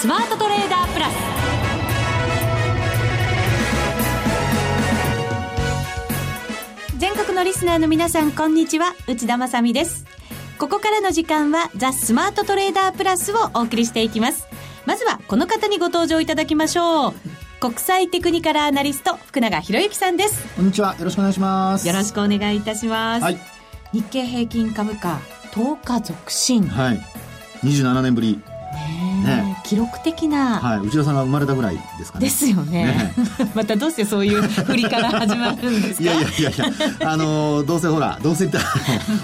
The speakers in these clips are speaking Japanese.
スマートトレーダープラス。全国のリスナーの皆さんこんにちは。内田まさです。ここからの時間はザ・スマートトレーダープラスをお送りしていきます。まずはこの方にご登場いただきましょう。国際テクニカルアナリスト福永博之さんです。こんにちは。よろしくお願いします。よろしくお願いいたします、はい、日経平均株価10日続伸。はい。27年ぶりね記録的な、はい、内田さんが生まれたぐらいですかね。ですよね。ね またどうしてそういう振りから始まるんですか？いやいやいやいや、あの、どうせほら、どうせ言ったら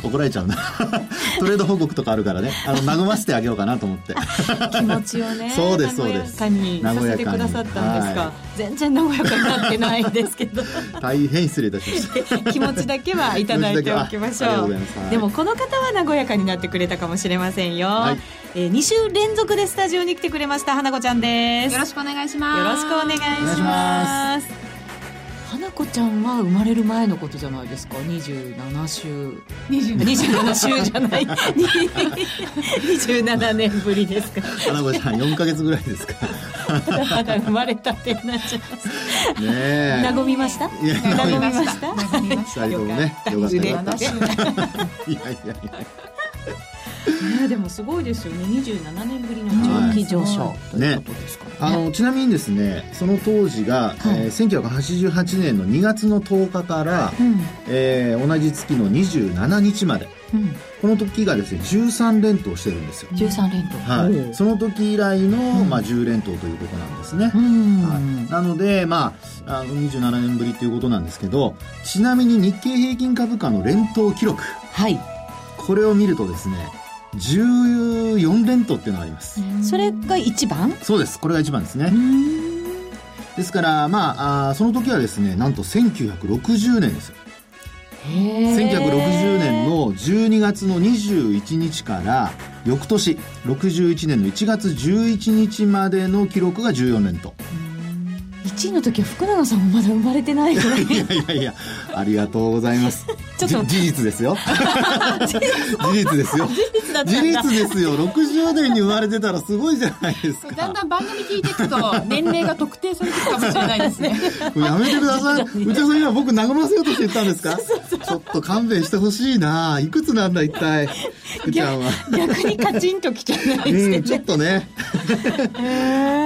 怒られちゃうんだ。トレード報告とかあるからね、あの、和ませてあげようかなと思って。気持ちをね、そうです、そうです。和やかにさせてくださったんですか。はい、全然和やかになってないですけど。大変失礼いたしました。気持ちだけはいただいておきましょう。でもこの方は和やかになってくれたかもしれませんよ。はい、えー、2週連続でスタジオに来てくれました花子ちゃんですよろしくお願いしますよろしくお願いします花子ちゃんは生まれる前のことじゃないですか？27週。27週じゃない。27年ぶりですか？花子ちゃん4か月ぐらいですか？まだ生まれたてになっちゃいます。ねえ。和みました？和みました。和みました。二人ともねよかった。よかった。いやいやいやね、でもすごいですよね。27年ぶりの長期上昇、はい、ということですか、ね、あのちなみにですねその当時が、はい、えー、1988年の2月の10日から、うん、えー、同じ月の27日まで、うん、この時がですね13連投してるんですよ。13連投。はい。その時以来の、うん、まあ、10連投ということなんですね、はい、なのでまああの27年ぶりということなんですけどちなみに日経平均株価の連投記録。はい。これを見るとですね14連投っていうのがあります。それが一番？そうです。これが一番ですね。ですからまああその時はですねなんと1960年です。よ1960年の12月の21日から翌年61年の1月11日までの記録が14連投1位の時は福永さんもまだ生まれてないいやいやいやありがとうございます。ちょっと事実ですよ。事実ですよ。事実ですよ。60年に生まれてたらすごいじゃないですか。だんだん番組聞いていくと年齢が特定されていくかもしれないですね。やめてください。内田さん今僕和ませようとして言ったんですか？ちょっと勘弁してほしいな。いくつなんだ一体？福ちゃんは。逆にカチンときちゃないですね、うん、ちょっとね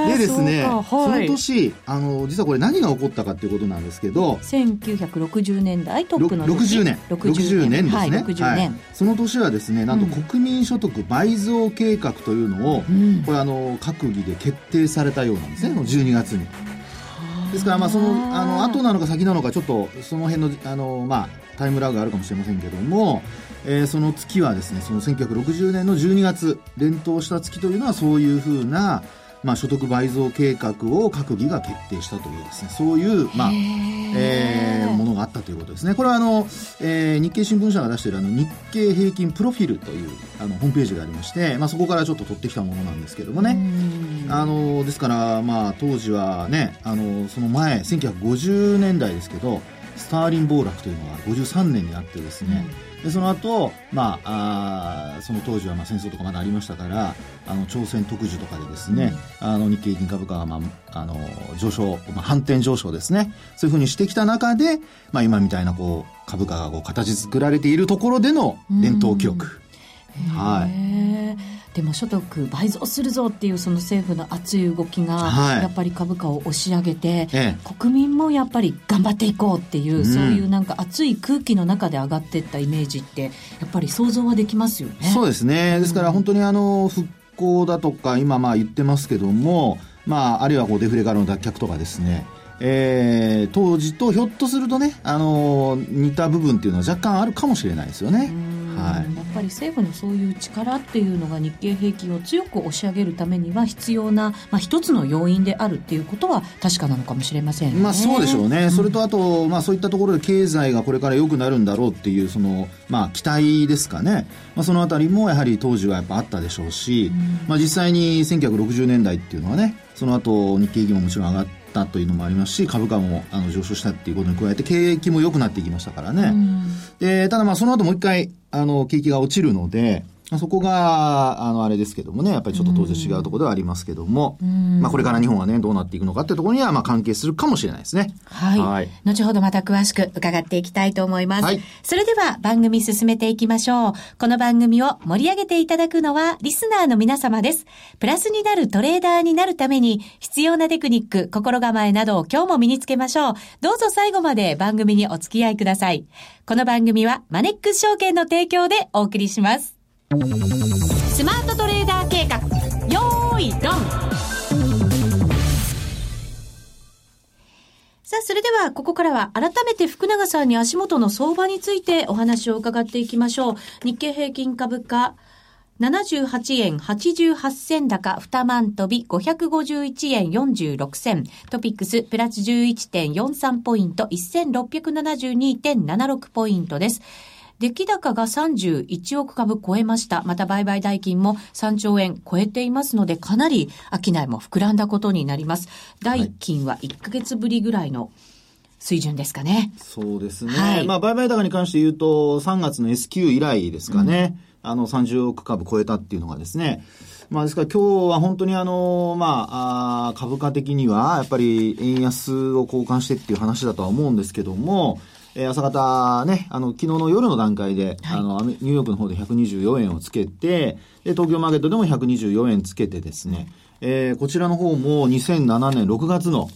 でですねそ,、はい、その年あの実はこれ何が起こったかっていうことなんですけど1960年代トップの60年。60年。ですね、はい、60年、はい、その年はですねなんと国民所得倍増計画というのを、うん、これあの閣議で決定されたようなんですね、うん、12月に。ですからまあそのあの後なのか先なのかちょっとその辺のあのまあタイムラグがあるかもしれませんけども、えー、その月はですねその1960年の12月連投した月というのはそういうふうなまあ、所得倍増計画を閣議が決定したというですねそういう、まあえー、ものがあったということですね。これはあの、えー、日経新聞社が出しているあの日経平均プロフィールというあのホームページがありまして、まあ、そこからちょっと取ってきたものなんですけどもね。あのですから、まあ、当時はねあのその前1950年代ですけどスターリン暴落というのが53年にあってですね、うん。でその後、まああその当時はまあ戦争とかまだありましたからあの朝鮮特需とかでですね、うん、あの日経平均株価が、まあ、あの上昇、まあ、反転上昇ですね。そういうふうにしてきた中で、まあ、今みたいなこう株価がこう形作られているところでの伝統記録。はい。でも所得倍増するぞっていうその政府の熱い動きが、やっぱり株価を押し上げて、国民もやっぱり頑張っていこうっていう、そういうなんか熱い空気の中で上がっていったイメージってやっぱり想像はできますよね。そうですね。ですから本当にあの復興だとか今まあ言ってますけども、まあ、あるいはこうデフレからの脱却とかですね。えー、当時とひょっとするとね、あのー、似た部分っていうのは若干あるかもしれないですよね。はい、やっぱり政府のそういう力っていうのが日経平均を強く押し上げるためには必要な、まあ、一つの要因であるっていうことは確かなのかもしれません、ね、まあ、そうでしょうね、うん、それとあと、まあ、そういったところで経済がこれから良くなるんだろうっていうその、まあ、期待ですかね、まあ、そのあたりもやはり当時はやっぱあったでしょうし、うん、まあ、実際に1960年代っていうのはねその後日経平均ももちろん上がってったというのもありますし株価もあの上昇したっていうことに加えて景気も良くなっていきましたからね、でただまあその後もう一回あの景気が落ちるのでそこが、あの、あれですけどもね、やっぱりちょっと当然違うところではありますけども、まあこれから日本はね、どうなっていくのかってところには、まあ関係するかもしれないですね。はい。はい後ほどまた詳しく伺っていきたいと思います。はいそれでは番組進めていきましょう。この番組を盛り上げていただくのはリスナーの皆様です。プラスになるトレーダーになるために必要なテクニック、心構えなどを今日も身につけましょう。どうぞ最後まで番組にお付き合いください。この番組はマネックス証券の提供でお送りします。スマートトレーダー計画、よーい、ドンさあ、それでは、ここからは改めて福永さんに足元の相場についてお話を伺っていきましょう。日経平均株価、78円88銭高、2万飛び、551円46銭。トピックス、プラス11.43ポイント、1672.76ポイントです。出来高が31億株超えました。また売買代金も3兆円超えていますので、かなり商いも膨らんだことになります。代金は1ヶ月ぶりぐらいの水準ですかね。そうですね。はいまあ、売買高に関して言うと、3月の S q 以来ですかね。あの、30億株超えたっていうのがですね。まあ、ですから今日は本当にあの、まあ、あー株価的には、やっぱり円安を交換してっていう話だとは思うんですけども、えー朝方ね、あの、昨日の夜の段階で、あの、アメニューヨークの方で124円をつけて、で、東京マーケットでも124円つけてですね、えーこちらの方も2007年6月の、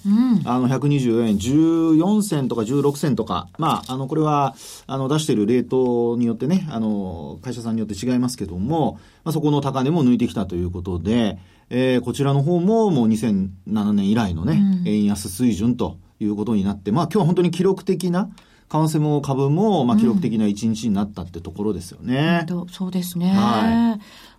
あの、124円14銭とか16銭とか、まあ、あの、これは、あの、出してるレートによってね、あの、会社さんによって違いますけども、まあ、そこの高値も抜いてきたということで、えーこちらの方ももう2007年以来のね、円安水準ということになって、まあ、今日は本当に記録的な、為替も株も、まあ、記録的な一日になったってところですよね。とそうですね。は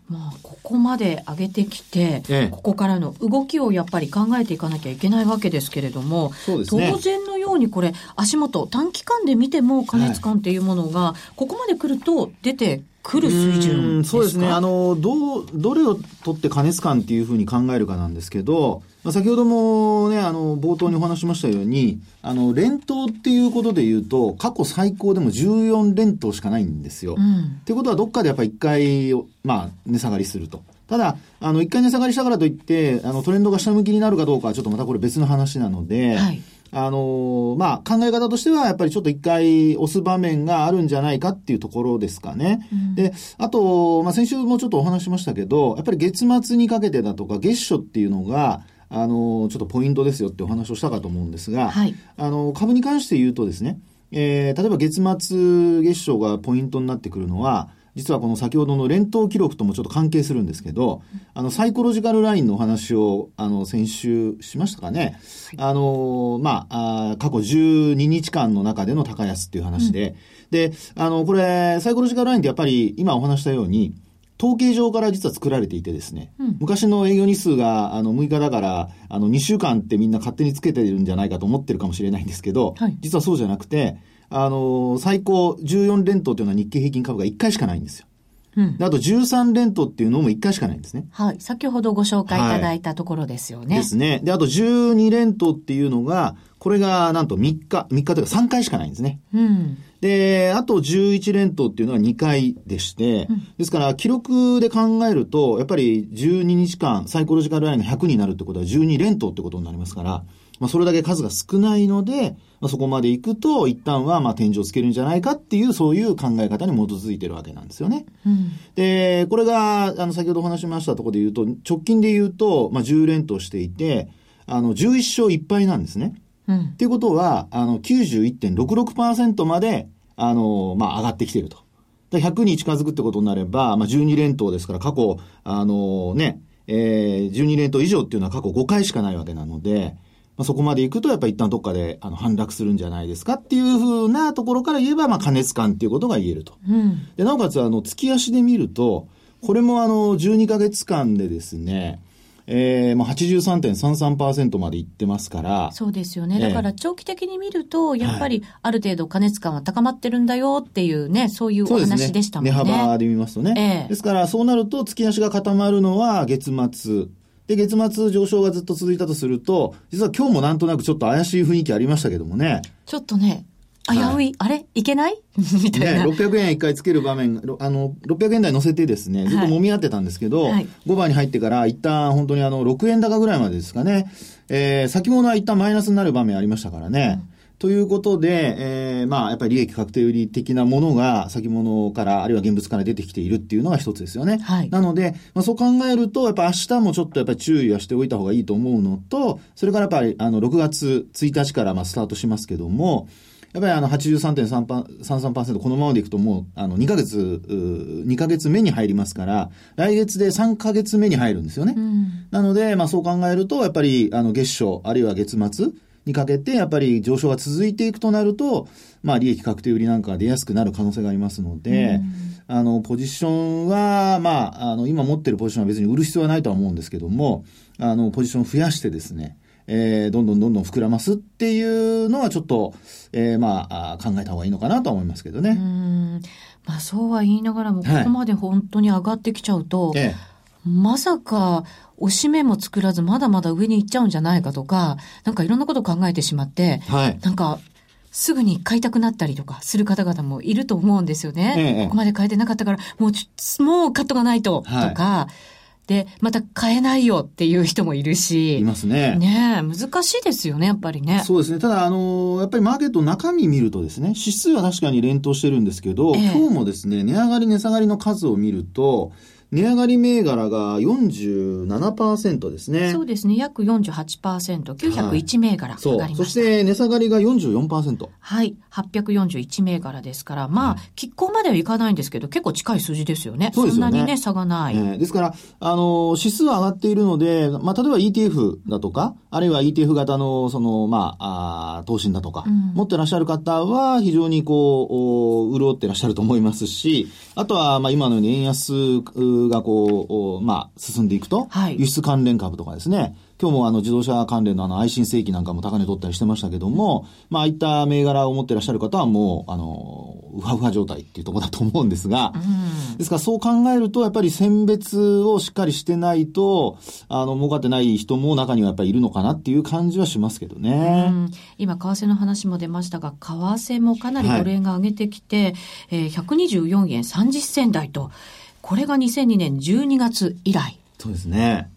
まあ、ここまで上げてきて、ええここからの動きをやっぱり考えていかなきゃいけないわけですけれども、ね当然のようにこれ、足元、短期間で見ても過熱感っていうものが、ここまで来ると出てくる水準うんですか？そうですね。あの、どう、どれを取って加熱感っていうふうに考えるかなんですけど、まあ、先ほどもね、あの、冒頭にお話ししましたように、あの、連投っていうことで言うと、過去最高でも14連投しかないんですよ。うんっていうことは、どっかでやっぱり一回、まあ、値下がりすると。ただ、あの、一回値下がりしたからといって、あの、トレンドが下向きになるかどうかは、ちょっとまたこれ別の話なので、はいあのまあ、考え方としては、やっぱりちょっと一回押す場面があるんじゃないかっていうところですかね。で、あと、まあ、先週もちょっとお話ししましたけど、やっぱり月末にかけてだとか、月初っていうのが、あのちょっとポイントですよってお話をしたかと思うんですが、はいあの、株に関して言うとですね、えー例えば月末月初がポイントになってくるのは、実はこの先ほどの連投記録ともちょっと関係するんですけど、あの、サイコロジカルラインのお話を、あの、先週しましたかね。あの、まあ、過去12日間の中での高安っていう話で、で、あの、これ、サイコロジカルラインってやっぱり今お話したように、統計上から実は作られていてですね、昔の営業日数があの6日だから、あの2週間ってみんな勝手につけてるんじゃないかと思ってるかもしれないんですけど、はい。実はそうじゃなくて、あの、最高14連投というのは日経平均株が1回しかないんですよ。うんであと13連投っていうのも1回しかないんですね。はい。先ほどご紹介いただいたところですよね。ですね。で、あと12連投っていうのが、これがなんと3日、3日というか3回しかないんですね。うん。で、あと11連投っていうのは2回でして、ですから記録で考えると、やっぱり12日間、サイコロジカルラインが100になるってことは12連投ってことになりますから、まあそれだけ数が少ないので、まあ、そこまで行くと、一旦はまあ天井をつけるんじゃないかっていう、そういう考え方に基づいてるわけなんですよね。うん。で、これが、あの、先ほどお話しましたところで言うと、直近で言うと、まあ10連投していて、あの、11勝1敗なんですね。うんっ。ていうことは、あの、91.66%まで、あの、まあ、上がってきていると。で100に近づくってことになれば、まあ、12連投ですから、過去、あのね、えー、12連投以上っていうのは過去5回しかないわけなので、まあ、そこまで行くと、やっぱり一旦どっかで、あの、反落するんじゃないですかっていうふうなところから言えば、まあ、加熱感っていうことが言えると。うん。で、なおかつ、あの、月足で見ると、これもあの、12ヶ月間でですね、えー、まあ、83.33%までいってますから、そうですよね。ええだから長期的に見ると、やっぱりある程度加熱感は高まってるんだよっていうね、そういうお。話でしたもんね。値幅で見ますとね。ええですから、そうなると、月足が固まるのは月末。で、月末上昇がずっと続いたとすると、実は今日もなんとなくちょっと怪しい雰囲気ありましたけどもね。ちょっとね、危うい、あれ？いけない？みたいね、な。600円一回つける場面、ろあの、600円台乗せてですね、ずっと揉み合ってたんですけど、はい。5番に入ってから一旦本当にあの、6円高ぐらいまでですかね、えー、先物は一旦マイナスになる場面ありましたからね。ということで、えー、まあ、やっぱり利益確定売り的なものが先物から、あるいは現物から出てきているっていうのが一つですよね。はいなので、まあ、そう考えると、やっぱ明日もちょっとやっぱり注意はしておいた方がいいと思うのと、それからやっぱり、あの、6月1日からまあスタートしますけども、やっぱりあの83.33%このままでいくともうあの2ヶ月、う2ヶ月目に入りますから、来月で3ヶ月目に入るんですよね。うんなので、まあそう考えると、やっぱりあの月初、あるいは月末にかけて、やっぱり上昇が続いていくとなると、まあ利益確定売りなんかが出やすくなる可能性がありますので、あの、ポジションは、まあ、あの、今持ってるポジションは別に売る必要はないとは思うんですけども、あの、ポジションを増やしてですね、えー、どんどんどんどん膨らますっていうのはちょっと、えー、まあ、あ考えた方がいいのかなとは思いますけどうね。ん。まあそうは言いながらも、こはいこまで本当に上がってきちゃうと、えまさか、押し目も作らず、まだまだ上に行っちゃうんじゃないかとか、なんかいろんなことを考えてしまってえ、はい。なんか、すぐに買いたくなったりとかする方々もいると思うんですよね。ええここまで買えてなかったから、もうちょもうカットがないと、はいとか、で、また買えないよっていう人もいるし、いますね。ねえ、難しいですよね、やっぱりね。そうですね。ただ、あのやっぱりマーケットの中身見るとですね、指数は確かに連投してるんですけど、ええ今日もですね、値上がり値下がりの数を見ると、値上がり銘柄が47%ですね。そうですね、約48%、901銘柄上がりました。そして値下がりが44%。はい。841銘柄ですから、まあ、拮抗まではいかないんですけど、結構近い数字ですよね。そねんなにね、差がない。えーですから、あの、指数は上がっているので、まあ、例えば ETF だとか、あるいは ETF 型の、その、まあ、あー投信だとか、うん持ってらっしゃる方は、非常にこう、お潤ってらっしゃると思いますし、あとは、まあ、今のように円安うがこう、おまあ、進んでいくと、はい。輸出関連株とかですね、今日もあの自動車関連のあの愛信正規なんかも高値取ったりしてましたけども、まあ、ああいった銘柄を持ってらっしゃる方はもう、あの、ウハウハ状態っていうところだと思うんですが、うん。ですからそう考えると、やっぱり選別をしっかりしてないと、あの、儲かってない人も中にはやっぱりいるのかなっていう感じはしますけどうね。ん。今、為替の話も出ましたが、為替もかなりドル円が上げてきて、えー124円30銭台と、これが2002年12月以来。そうですね。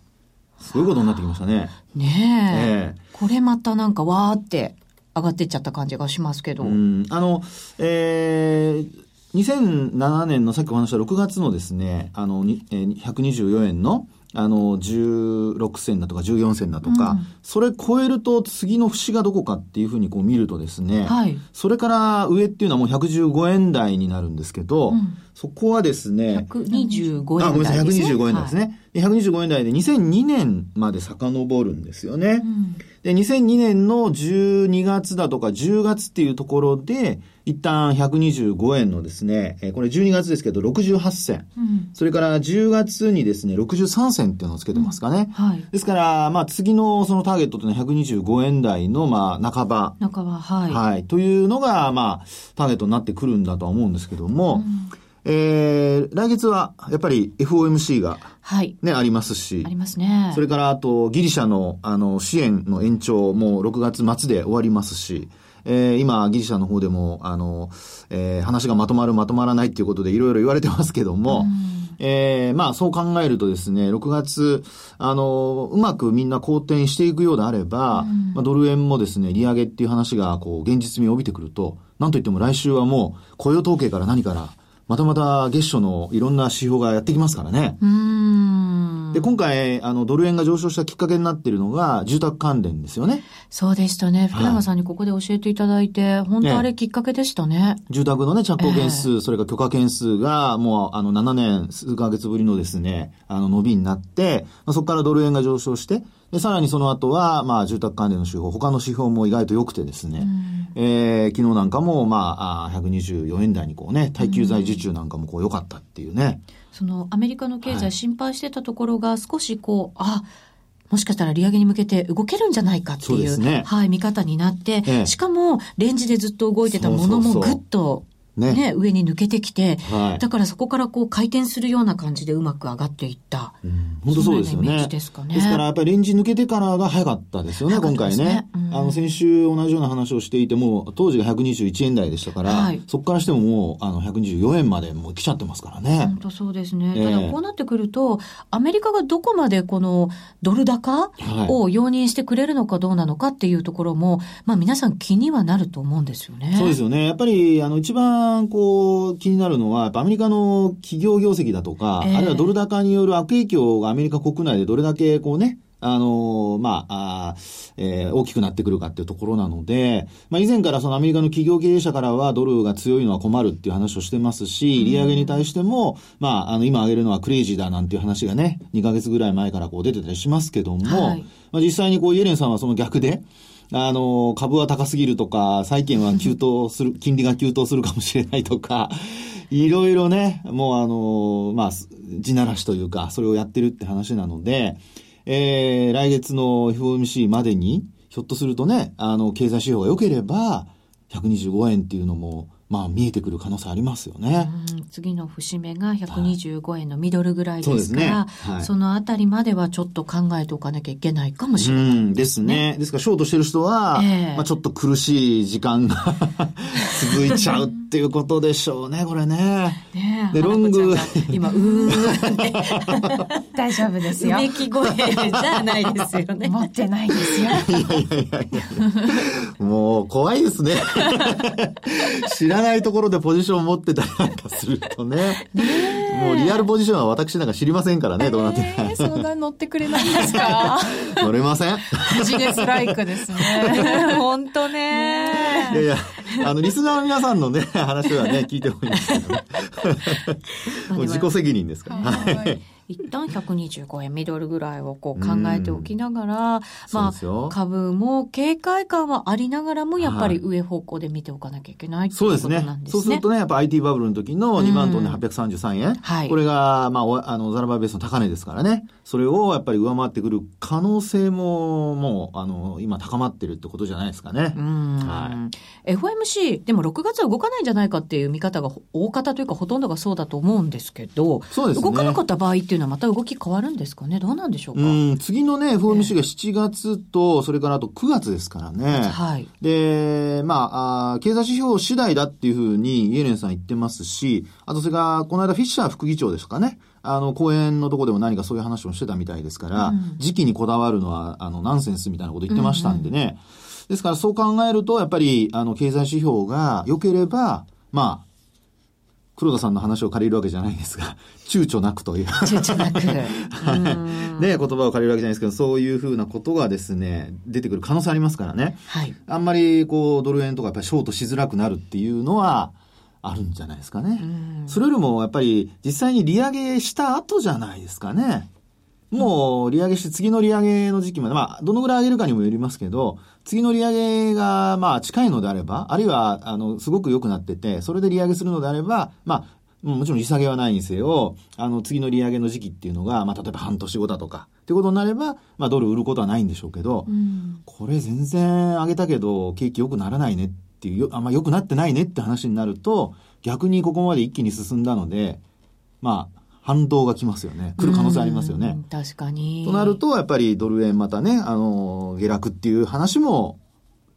そういうことになってきましたね。ねえ。ええこれまたなんかわーって上がってっちゃった感じがしますけど。うん、あの、えー、2007年のさっきお話した6月のですね、あの、にえー124円の、あの、16銭だとか14銭だとか、うんそれ超えると次の節がどこかっていうふうにこう見るとですね、はい。それから上っていうのはもう115円台になるんですけど、うんそこはですね、125円あ、ごめんなさい、台ですね。125円台ですね。で125円台で2002年まで遡るんですよね。はい。うんで、2002年の12月だとか10月っていうところで、一旦125円のですね、えーこれ12月ですけど68銭。うんそれから10月にですね、63銭っていうのをつけてますかね。はい。ですから、まあ次のそのターゲットというのは125円台のまあ半ば。中は、はい。はい。というのが、まあ、ターゲットになってくるんだとは思うんですけども、えー、来月はやっぱり FOMC がはい。ね、ありますし。あり、ますね。それからあとギリシャのあの支援の延長も6月末で終わりますし、えー今ギリシャの方でもあの、えー話がまとまるまとまらないっていうことでいろいろ言われてますけども、えーまあそう考えるとですね、6月、あの、うまくみんな好転していくようであれば、まあドル円もですね、利上げっていう話がこう現実味を帯びてくると、なんといっても来週はもう雇用統計から何から、またまた月初のいろんな指標がやってきますからね。うーん。で、今回、あの、ドル円が上昇したきっかけになっているのが、住宅関連ですよね。そうでしたね。福永さんにここで教えていただいて、本当あれきっかけでしたね。住宅のね、着工件数、それから許可件数が、もう、あの、7年数ヶ月ぶりのですね、あの、伸びになって、まあ、そこからドル円が上昇して、で、さらにその後は、まあ、住宅関連の指標、他の指標も意外と良くてですね、えー昨日なんかも、まあ、あー124円台にこうね、耐久財受注なんかもこう良かったっていうね。そのアメリカの経はい。済心配してたところが少しこう、あ、もしかしたら利上げに向けて動けるんじゃないかっていう、そうね。はい、見方になって、ええ。しかもレンジでずっと動いてたものもぐっとねね、上に抜けてきて、はいだからそこからこう回転するような感じでうまく上がっていった。本当そうですよね。そんなようなイメージですからやっぱりレンジ抜けてからが早かったですよね、早かっ今回ねね。うんあの、先週同じような話をしていても、当時が121円台でしたから、はいそこからしてももう、あの、124円までもう来ちゃってますからね本。当そうですね。ええただこうなってくると、アメリカがどこまでこのドル高を容認してくれるのかどうなのかっていうところも、まあ皆さん気にはなると思うんですよね。そうですよね。やっぱり、あの、一番、こう、気になるのは、アメリカの企業業績だとか、ええ。あるいはドル高による悪影響がアメリカ国内でどれだけ、こうね、あのまあ、あーえー大きくなってくるかっていうところなので、まあ、以前からそのアメリカの企業経営者からはドルが強いのは困るっていう話をしてますし、利上げに対しても、まあ、あの、今挙げるのはクレイジーだなんていう話がね、2ヶ月ぐらい前からこう出てたりしますけども、はい。まあ、実際にこう、イエレンさんはその逆で、あの、株は高すぎるとか、債券は急騰する、金利が急騰するかもしれないとか、いろいろね、もうあの、まあ、地ならしというか、それをやってるって話なので、えー、来月の FOMC までに、ひょっとするとね、あの、経済指標が良ければ、125円っていうのも、まあ、見えてくる可能性ありますよね。うん次の節目が125円のミドルぐらいですから、そうですねはいそのあたりまではちょっと考えておかなきゃいけないかもしれない。うんですね。ですから、ショートしてる人は、ええまあちょっと苦しい時間が 続いちゃうっていうことでしょうね、これね。ねえでロング今、うーんね、大丈夫ですようめき声じゃないですよね。持ってないですよ もう、怖いですね。知らないところでポジションを持ってたりなんかするとね。もうリアルポジションは私なんか知りましんからね、どうなってるか。えー相談乗ってくれないんですか？乗れません？ビジネスライクですね。本当ね。いやいや、あの、リスナーの皆さんのね、話はね、聞いてもいいんですけどね。もう自己責任ですから。はい一旦125円ミドルぐらいをこう考えておきながら、まあ、株も警戒感はありながらも、やっぱり上方向で見ておかなきゃいけないとそううですねなん。ですね。そうするとね、やっぱ IT バブルの時の2万トンで833円。はいこれが、まあお、あの、ザラバーベースの高値ですからね。それをやっぱり上回ってくる可能性も、もう、あの、今高まってるってことじゃないですかね。うんは FOMC、でも6月は動かないんじゃないかっていう見方が大方というかほとんどがそうだと思うんですけど、そうですね動かなかった場合っていうのはまた動き変わるんですかね？どうなんでしょうか、うん、次のね、FOMC が7月と、それからあと9月ですからね。はい。で、まあ、あー経済指標次第だっていうふうにイエレンさん言ってますし、あとそれから、この間フィッシャー副議長ですかね？あの、講演のとこでも何かそういう話をしてたみたいですから、時期にこだわるのは、あの、ナンセンスみたいなこと言ってましたんでね。ですから、そう考えると、やっぱり、あの、経済指標が良ければ、まあ、黒田さんの話を借りるわけじゃないですが、躊躇なくという。躊躇なく。ね、言葉を借りるわけじゃないですけど、そういうふうなことがですね、出てくる可能性ありますからね。はい。あんまりこうドル円とかやっぱりショートしづらくなるっていうのはあるんじゃないですかね。それよりもやっぱり実際に利上げした後じゃないですかね。もう利上げして次の利上げの時期まで、まあどのぐらい上げるかにもよりますけど、次の利上げがまあ近いのであれば、あるいはあのすごく良くなってて、それで利上げするのであれば、まあもちろん利下げはないにせよ、あの、次の利上げの時期っていうのが、まあ、例えば半年後だとか、ってことになれば、まあ、ドル売ることはないんでしょうけど、これ全然上げたけど、景気良くならないねっていう、よあんま良くなってないねって話になると、逆にここまで一気に進んだので、まあ、反動が来ますよね。来る可能性ありますよねうん。確かに。となると、やっぱりドル円またね、あの、下落っていう話も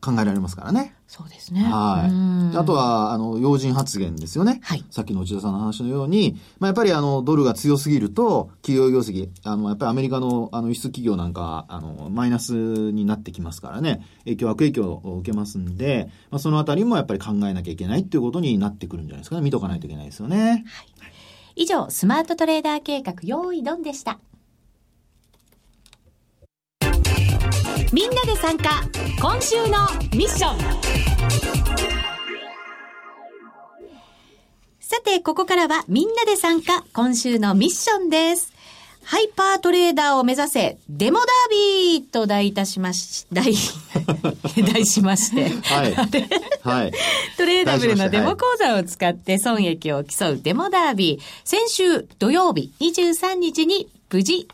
考えられますからね。そうですね。はい。うんあとは、あの、要人発言ですよね。はいさっきの内田さんの話のように、まあ、やっぱりあの、ドルが強すぎると、企業業績、あの、やっぱりアメリカの、あの、輸出企業なんかは、あの、マイナスになってきますからね、影響、悪影響を受けますんで、まあ、そのあたりもやっぱり考えなきゃいけないっていうことになってくるんじゃないですかね。見とかないといけないですよね。以上、スマートトレーダー計画、用意ドンでした。みんなで参加、今週のミッション。さて、ここからはみんなで参加、今週のミッションです。ハイパートレーダーを目指せ、デモダービーと題いたしまし、題、題しまして。はい。はい。トレーダブルのデモ講座を使って損益を競うデモダービー。先週土曜日23日に無事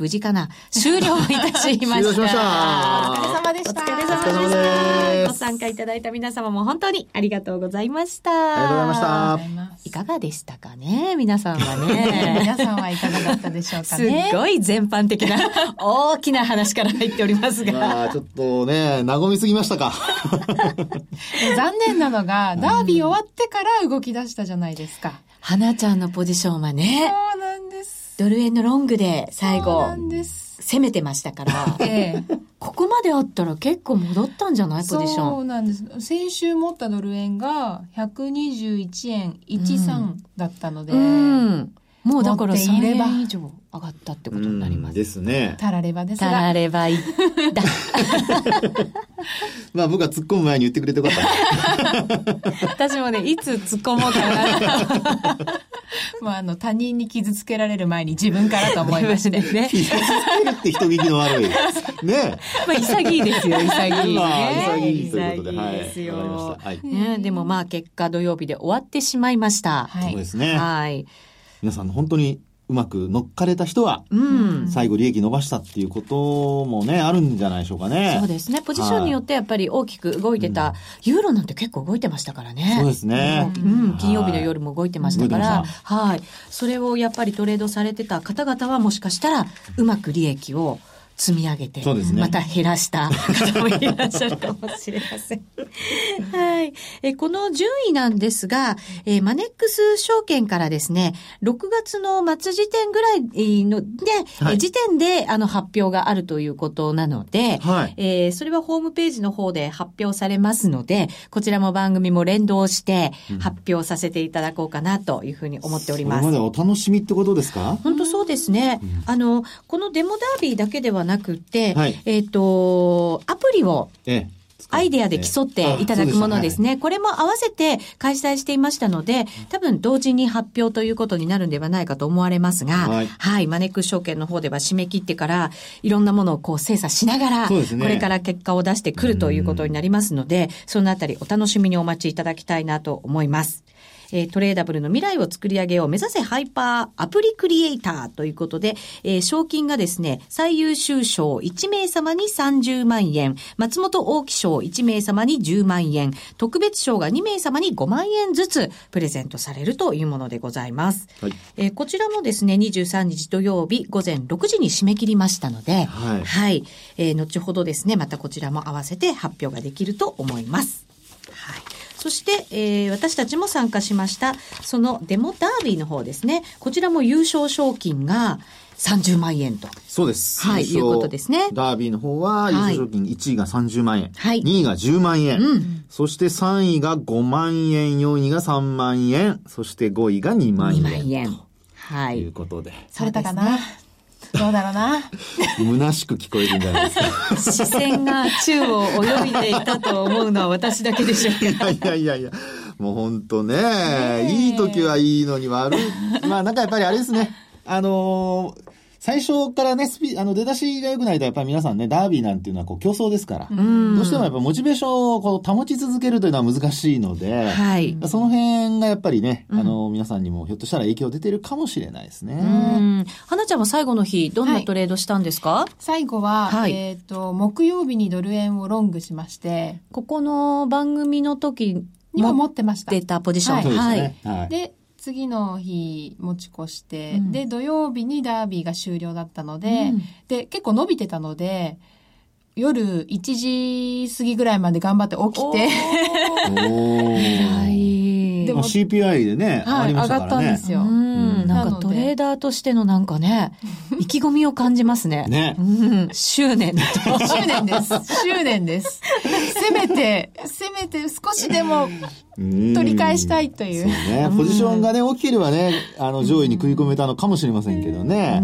無事かな終了いたしました。終了しましたお疲れ様でした。お疲れ様でした。ご参加いただいた皆様も本当にありがとうございました。ありがとうございましたいかがでしたかね？皆さんは皆ね。さんはいかがだったでしょうかすっね。ごい全般的な大きな話から入っておりますが。まあ、ちょっとね、和みすぎましたか。残念なのが、ダービー終わってから動き出したじゃないですか。花ちゃんのポジションはそね。ドル円のロングで最後。攻めてましたから、ええ。ここまであったら結構戻ったんじゃないポジション。そうなんです。先週持ったドル円が121円13だったので、うん。もうだから3持っていれば円以上上がったってことになります。ですね。たらればですたが、らればいい。だ。まあ僕は突っ込む前に言ってくれてよかった。私もね、いつ突っ込もうかな。まあ、あの、他人に傷つけられる前に自分からと思いまして。ね。傷つけるって人聞きの悪い。ねまあ、潔いですよ、潔い、まあね。潔いということではい潔いですよ。わかりましたはいね、でもまあ、結果土曜日で終わってしまいました。はいそうですね。はい。皆さん本当にうまく乗っかれた人は、うん。最後利益伸ばしたっていうこともね、あるんじゃないでしょうかね。そうですね。ポジションによってやっぱり大きく動いてた、ユーロなんて結構動いてましたからね。そうですね。うん、金曜日の夜も動いてましたから、はい。それをやっぱりトレードされてた方々はもしかしたら、うまく利益を積み上げて、ねまた減らした方もいらっしゃるかもしれません。はい。え、この順位なんですが、えーマネックス証券からですね、6月の末時点ぐらいので、はいえ時点であの発表があるということなので、はいえーそれはホームページの方で発表されますので、こちらも番組も連動して発表させていただこうかなというふうに思っております。これまでお楽しみってことですか？本当そうですね。あの、このデモダービーだけではなくって、はいえっ、と、アプリをええ。アイデアで競っていただくものですね。ね。これも合わせて開催していましたので、多分同時に発表ということになるんではないかと思われますが、はいはい、マネックス証券の方では締め切ってから、いろんなものをこう精査しながら、ねこれから結果を出してくるということになりますので、そのあたりお楽しみにお待ちいただきたいなと思います。えートレーダブルの未来を作り上げよう目指せハイパーアプリクリエイターということで、えー賞金がですね、最優秀賞1名様に30万円、松本大木賞1名様に10万円、特別賞が2名様に5万円ずつプレゼントされるというものでございます。はいえーこちらもですね、23日土曜日午前6時に締め切りましたので、はいえー後ほどですね、またこちらも合わせて発表ができると思います。はい。そして、えー私たちも参加しました、そのデモダービーの方ですね。こちらも優勝賞金が30万円と。そうです。はい優勝いうことですねダービーの方は、優勝賞金1位が30万円。はい2位が10万円。うんそして3位が5万円、4位が3万円。そして5位が2万円。2万円。はというい。ことで、されたかな、どうだろうな。虚しく聞こえるんじゃないですか。視線が宙を泳いでいたと思うのは私だけでしょうか。いやいやいや、もうほんとね、いい時はいいのに悪い。まあなんかやっぱりあれですね。あのー最初からね、スピ、あの、出だしが良くないと、やっぱり皆さんね、ダービーなんていうのはこう競争ですから。んどうしてもやっぱモチベーションをこう保ち続けるというのは難しいので、はい。その辺がやっぱりね、あの、皆さんにもひょっとしたら影響出てるかもしれないですね。うん。花ちゃんは最後の日、どんなトレードしたんですか、最後は、はいえっ、と、木曜日にドル円をロングしまして、ここの番組の時にも持もってました。出たポジション。はい。はい。で、次の日持ち越して、うん。で、土曜日にダービーが終了だったので、うん。で、結構伸びてたので、夜1時過ぎぐらいまで頑張って起きて。でもまあ CPI でね、上がはい、りま上がったんですよ。トレーダーとしてのなんかね、意気込みを感じますね。ねうん、執念と。執念です。執念です。せめて、せめて少しでもうん取り返したいという。そうね。ポジションがね、大きければね、あの、上位に食い込めたのかもしれませんけどね。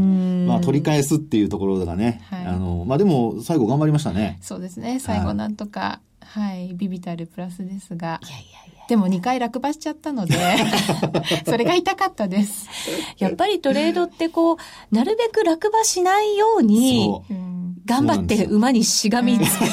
まあ、取り返すっていうところがね。はいあの、まあでも、最後頑張りましたね。そうですね。最後なんとか、はい、ビビたるプラスですが。いやいや。でも2回落馬しちゃったので、それが痛かったです。やっぱりトレードってこう、なるべく落馬しないように、頑張って馬にしがみつく。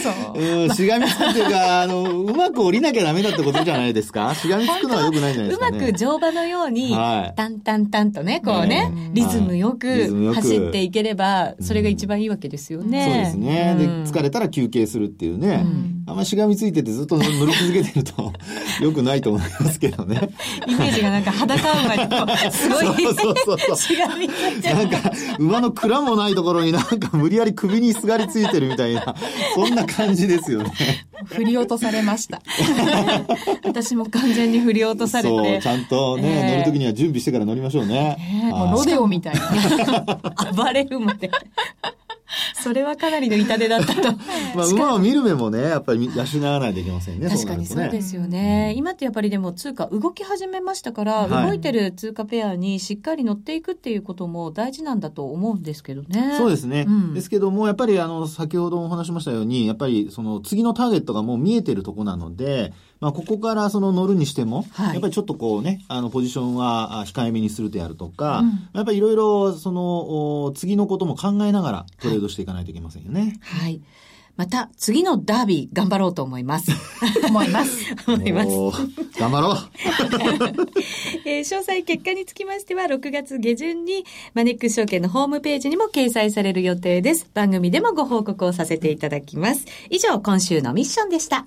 そう。うん、しがみつくっていうか、あの、うまく降りなきゃダメだってことじゃないですか？しがみつくのは良くないんじゃないでうすか、ね。まく乗馬のように、はいタンタンタンとね、こうね、うんリズムよく走っていければ、それが一番いいわけですよね。そうですね。で、うん疲れたら休憩するっていうね。うんあんまりしがみついててずっと乗り続けてると 良くないと思いますけどね。イメージがなんか裸馬にこう、すごい、そうそうそうしがみついてるなんか、馬の蔵もないところになんか無理やり首にすがりついてるみたいな、そんな感じですよね。振り落とされました。私も完全に振り落とされそう、てち、ゃんとね、ええ乗るときには準備してから乗りましょうね。ねもうロデオみたいな。暴れるまで。それはかなりの痛手だったと。まあ、馬を見る目もね、やっぱり養わないといけませんね。確かにそうですよね。今ってやっぱりでも通貨動き始めましたから、はい動いてる通貨ペアにしっかり乗っていくっていうことも大事なんだと思うんですけどね。そうですね。うんですけども、やっぱりあの、先ほどもお話しましたように、やっぱりその次のターゲットがもう見えてるとこなので、まあ、ここからその乗るにしても、はいやっぱりちょっとこうね、あの、ポジションはあ控えめにするであるとか、うんやっぱりいろいろその、お次のことも考えながらトレードしていかないといけませんよね。はい。また、次のダービー頑張ろうと思います。思います。思います。頑張ろう えー詳細結果につきましては、6月下旬にマネックス証券のホームページにも掲載される予定です。番組でもご報告をさせていただきます。以上、今週のミッションでした。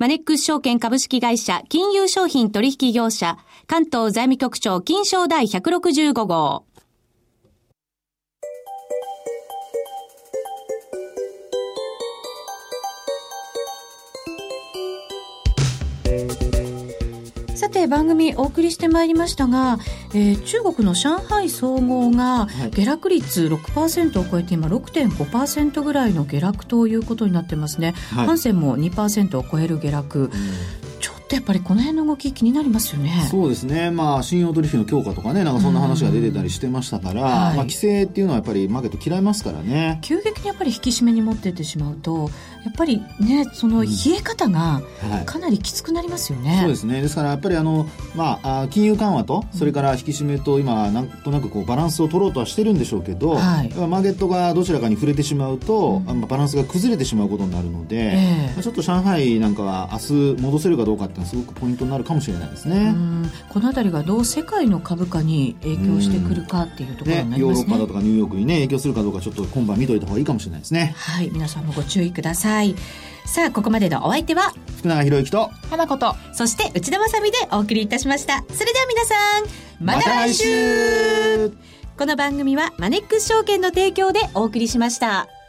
マネックス証券株式会社金融商品取引業者関東財務局長金賞第165号。て番組お送りしてまいりましたが、えー中国の上海総合がはい。下落率6%を超えて今6.5%ぐらいの下落ということになってますね、はい。ハンセンも2%を超える下落。ちょっとやっぱりこの辺の動き気になりますよね。そうですね、まあ、信用取引の強化とかね、なんかそんな話が出てたりしてましたから、はい。まあ、規制っていうのはやっぱりマーケット嫌いますからね。急激にやっぱり引き締めに持ってってしまうとやっぱりねその冷え方がはい。かなりきつくなりますよね、そうですね。ですから、やっぱりあの、まあ、あ金融緩和と、それから引き締めと、今、なんとなくこう、バランスを取ろうとはしてるんでしょうけど、はい。マーケットがどちらかに触れてしまうと、あまあバランスが崩れてしまうことになるので、ええ。まあちょっと上海なんかは明日戻せるかどうかっていうのはすごくポイントになるかもしれないですうね。ん。この辺りがどう世界の株価に影響してくるかっていうところねにな、りますね。ヨーロッパだとかニューヨークにね、影響するかどうかちょっと今晩見といた方がいいかもしれないですね。はい。皆さんもご注意くださいさあここまでのお相手は福永博之と、花子と。そして内田まさみでお送りいたしましたそれでは皆さんまた来週また来週この番組はマネックス証券の提供でお送りしました。